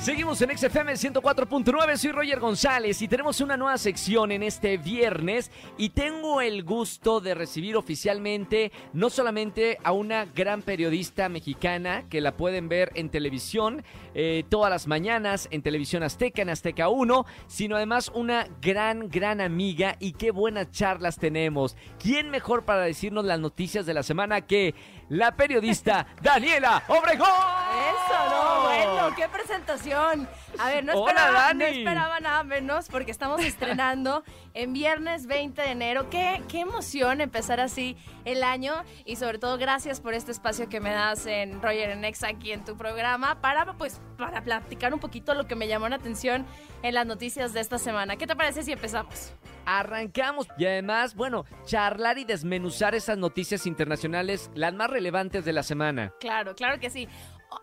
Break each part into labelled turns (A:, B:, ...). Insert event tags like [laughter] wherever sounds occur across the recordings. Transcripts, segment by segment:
A: Seguimos en XFM 104.9, soy Roger González y tenemos una nueva sección en este viernes y tengo el gusto de recibir oficialmente no solamente a una gran periodista mexicana que la pueden ver en televisión eh, todas las mañanas en televisión azteca, en Azteca 1, sino además una gran, gran amiga y qué buenas charlas tenemos. ¿Quién mejor para decirnos las noticias de la semana que la periodista [laughs] Daniela Obregón?
B: No, bueno, qué presentación. A ver, esperaba, no esperaba nada menos porque estamos estrenando en viernes 20 de enero. Qué, qué emoción empezar así el año y sobre todo gracias por este espacio que me das en Roger en Ex aquí en tu programa para pues para platicar un poquito lo que me llamó la atención en las noticias de esta semana. ¿Qué te parece si empezamos?
A: Arrancamos y además, bueno, charlar y desmenuzar esas noticias internacionales, las más relevantes de la semana.
B: Claro, claro que sí.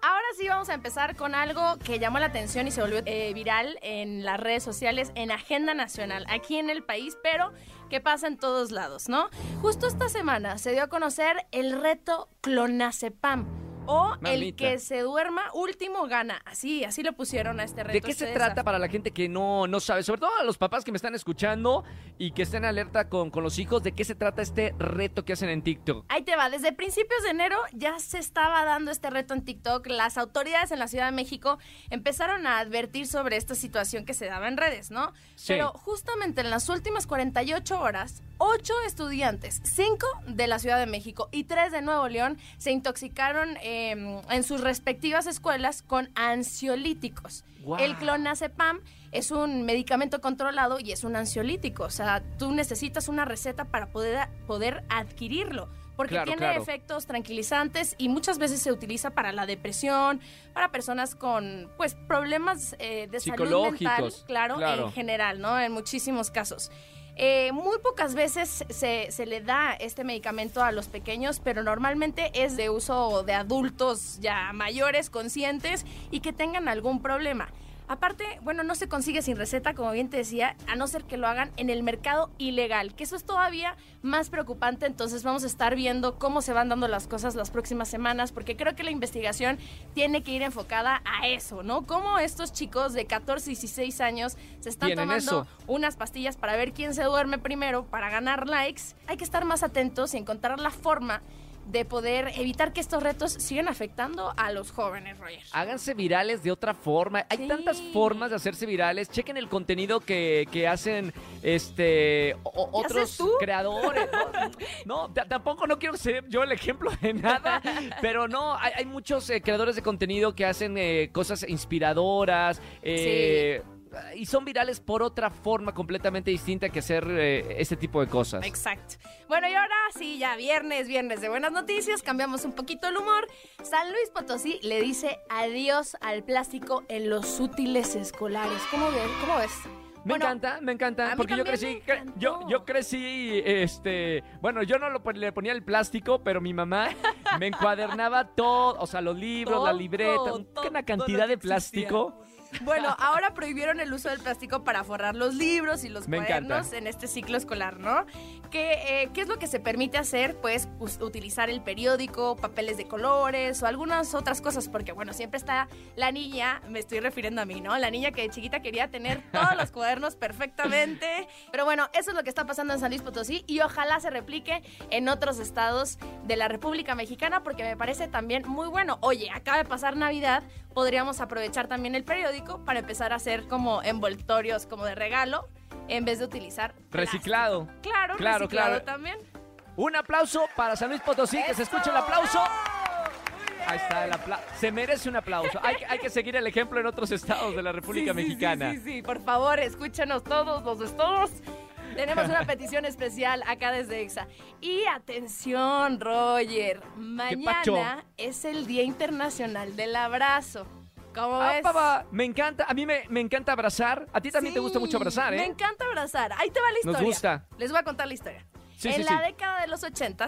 B: Ahora sí vamos a empezar con algo que llamó la atención y se volvió eh, viral en las redes sociales, en agenda nacional, aquí en el país, pero que pasa en todos lados, ¿no? Justo esta semana se dio a conocer el reto Clonazepam. O el que se duerma último gana. Así, así lo pusieron a este reto.
A: ¿De qué se trata para la gente que no, no sabe? Sobre todo a los papás que me están escuchando y que estén alerta con, con los hijos, ¿de qué se trata este reto que hacen en TikTok?
B: Ahí te va, desde principios de enero ya se estaba dando este reto en TikTok. Las autoridades en la Ciudad de México empezaron a advertir sobre esta situación que se daba en redes, ¿no?
A: Sí.
B: Pero justamente en las últimas 48 horas, 8 estudiantes, 5 de la Ciudad de México y 3 de Nuevo León, se intoxicaron eh, en sus respectivas escuelas con ansiolíticos. El clonazepam es un medicamento controlado y es un ansiolítico. O sea, tú necesitas una receta para poder, poder adquirirlo. Porque
A: Claro,
B: tiene
A: claro.
B: efectos tranquilizantes y muchas veces se utiliza para la depresión, para personas con pues problemas eh, de salud mental, claro. en general, ¿no? En muchísimos casos. Eh, muy pocas veces se, se le da este medicamento a los pequeños, pero normalmente es de uso de adultos ya mayores, conscientes y que tengan algún problema. Aparte, bueno, no se consigue sin receta, como bien te decía, a no ser que lo hagan en el mercado ilegal, que eso es todavía más preocupante. Entonces vamos a estar viendo cómo se van dando las cosas las próximas semanas, porque creo que la investigación tiene que ir enfocada a eso, ¿no? Cómo estos chicos de 14 y 16 años se están
A: Tienen
B: tomando
A: eso.
B: unas pastillas para ver quién se duerme primero, para ganar likes. Hay que estar más atentos y encontrar la forma de poder evitar que estos retos sigan afectando a los jóvenes, Roger.
A: Háganse virales de otra forma. Hay
B: Sí.
A: tantas formas de hacerse virales. Chequen el contenido que, que hacen este o- o-
B: ¿Qué
A: otros creadores. No, tampoco no quiero ser yo el ejemplo de nada, pero no, hay, hay muchos eh, creadores de contenido que hacen eh, cosas inspiradoras. eh, Y son virales por otra forma completamente distinta que hacer eh, este tipo de cosas.
B: Exacto. Bueno, y ahora sí, ya viernes, viernes de buenas noticias, cambiamos un poquito el humor. San Luis Potosí le dice adiós al plástico en los útiles escolares. ¿Cómo ves? ¿Cómo ves?
A: Me
B: Bueno,
A: encanta, me encanta, porque yo crecí, cre- yo, yo crecí, este, bueno, yo no lo le ponía el plástico, pero mi mamá me encuadernaba todo, o sea, los libros, la libreta,
B: todo
A: una cantidad de plástico. [laughs]
B: Bueno, ahora prohibieron el uso del plástico para forrar los libros y los
A: Me
B: cuadernos
A: encanta.
B: en este ciclo escolar, ¿no? ¿Qué, eh, ¿Qué es lo que se permite hacer? Pues utilizar el periódico, papeles de colores o algunas otras cosas, porque bueno, siempre está la niña, me estoy refiriendo a mí, ¿no? La niña que de chiquita quería tener todos los [laughs] cuadernos perfectamente. Pero bueno, eso es lo que está pasando en San Luis Potosí y ojalá se replique en otros estados de la República Mexicana porque me parece también muy bueno. Oye, acaba de pasar Navidad, podríamos aprovechar también el periódico para empezar a hacer como envoltorios como de regalo en vez de utilizar plástico.
A: Reciclado.
B: Claro,
A: Claro,
B: reciclado
A: claro.
B: también.
A: Un aplauso para San Luis Potosí, que se escuche el aplauso. Ahí está el aplauso. Se merece un aplauso. Hay, que- hay que seguir el ejemplo en otros estados de la República
B: Sí, sí, sí,
A: Mexicana.
B: Sí, sí, por favor, escúchenos todos los estados. Tenemos una [laughs] petición especial acá desde EXA. Y atención, Roger. Mañana es el Día Internacional del Abrazo. ¿Cómo
A: Ah,
B: ves?
A: papá, me encanta. A mí me, me encanta abrazar. A ti también te gusta mucho abrazar, ¿eh?
B: Me encanta abrazar. Ahí te va la
A: Nos
B: historia.
A: gusta.
B: Les voy a contar la historia.
A: Sí,
B: en
A: sí,
B: la
A: sí.
B: década de los 80,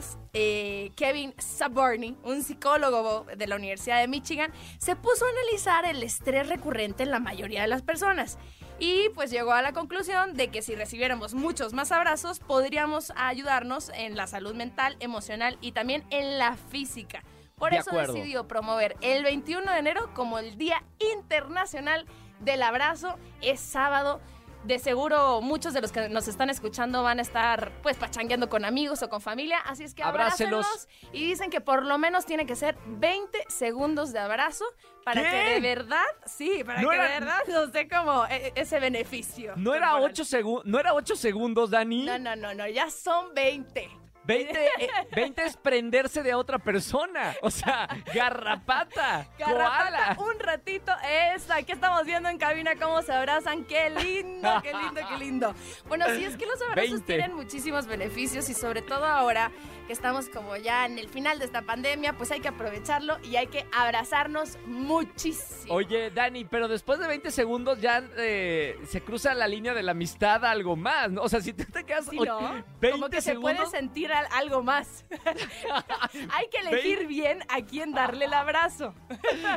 B: Kevin Saborny, un psicólogo de la Universidad de Michigan, se puso a analizar el estrés recurrente en la mayoría de las personas. y pues llegó a la conclusión de que si recibiéramos muchos más abrazos podríamos ayudarnos en la salud mental, emocional y también en la física. Por
A: De
B: eso
A: acuerdo.
B: decidió promover el 21 de enero como el Día Internacional del Abrazo. Es sábado. De seguro muchos de los que nos están escuchando van a estar pues pachangueando con amigos o con familia, así es que
A: Abrácelos.
B: y dicen que por lo menos tiene que ser 20 segundos de abrazo para
A: ¿Qué?
B: que de verdad, sí, para
A: No
B: que
A: era-
B: de verdad [laughs] nos dé como e- ese beneficio.
A: ¿No era
B: corporal.
A: 8 segundos? ¿No era 8 segundos, Dani?
B: No, no, no, no, ya son 20.
A: 20, eh, 20 es prenderse de otra persona. O sea, garrapata.
B: Garrapata,
A: koala.
B: un ratito. Eso, aquí estamos viendo en cabina cómo se abrazan. Qué lindo, qué lindo, qué lindo. Bueno, sí, es que los abrazos
A: 20.
B: tienen muchísimos beneficios y sobre todo ahora que estamos como ya en el final de esta pandemia, pues hay que aprovecharlo y hay que abrazarnos muchísimo.
A: Oye, Dani, pero después de 20 segundos ya eh, se cruza la línea de la amistad a algo más, ¿no? O sea, si tú te quedas
B: Sí, ¿no?
A: 20
B: Como que se
A: segundos...
B: puede sentir al- algo más. [laughs] hay que elegir bien a quién darle el abrazo.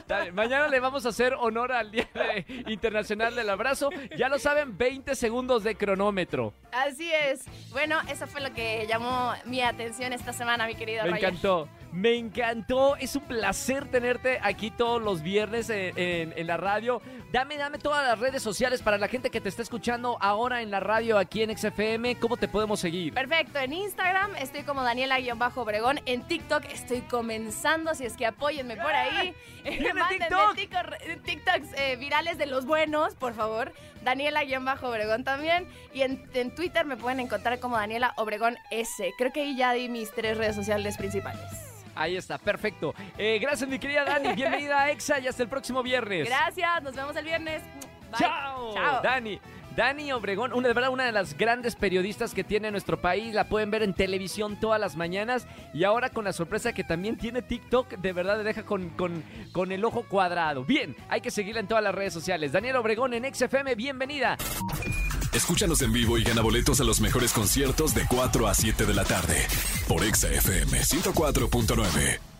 A: Dale, Mañana le vamos a hacer honor al Día de- Internacional del Abrazo. Ya lo saben, 20 segundos de cronómetro.
B: Así es. Bueno, eso fue lo que llamó mi atención esta semana, mi querido
A: Me
B: Roger.
A: encantó, me encantó. Es un placer tenerte aquí todos los viernes en, en- en la radio. Dame, dame todas las redes sociales para la gente que te está escuchando ahora en la radio aquí en XFM. ¿Cómo te podemos seguir?
B: Perfecto, en Instagram estoy como Daniela-Obregón, en TikTok estoy comenzando, así es que apóyenme por ahí. Eh, [laughs]
A: ¡Tiene
B: mándenme
A: TikTok!
B: TikTok- TikToks eh, virales de los buenos, por favor. Daniela-Obregón también. Y en, en Twitter me pueden encontrar como Daniela Obregón S. Creo que ahí ya di mis tres redes sociales principales.
A: Ahí está, perfecto. Eh, gracias, mi querida Dani. [laughs] Bienvenida a EXA y hasta el próximo viernes.
B: Gracias, nos vemos el viernes. Bye.
A: ¡Chao!
B: Chao.
A: Dani. Dani Obregón, una, de verdad una de las grandes periodistas que tiene nuestro país, la pueden ver en televisión todas las mañanas y ahora con la sorpresa que también tiene TikTok, de verdad le deja con, con, con el ojo cuadrado. Bien, hay que seguirla en todas las redes sociales. Daniel Obregón en XFM, bienvenida.
C: Escúchanos en vivo y gana boletos a los mejores conciertos de 4 a 7 de la tarde por Exa FM 104.9.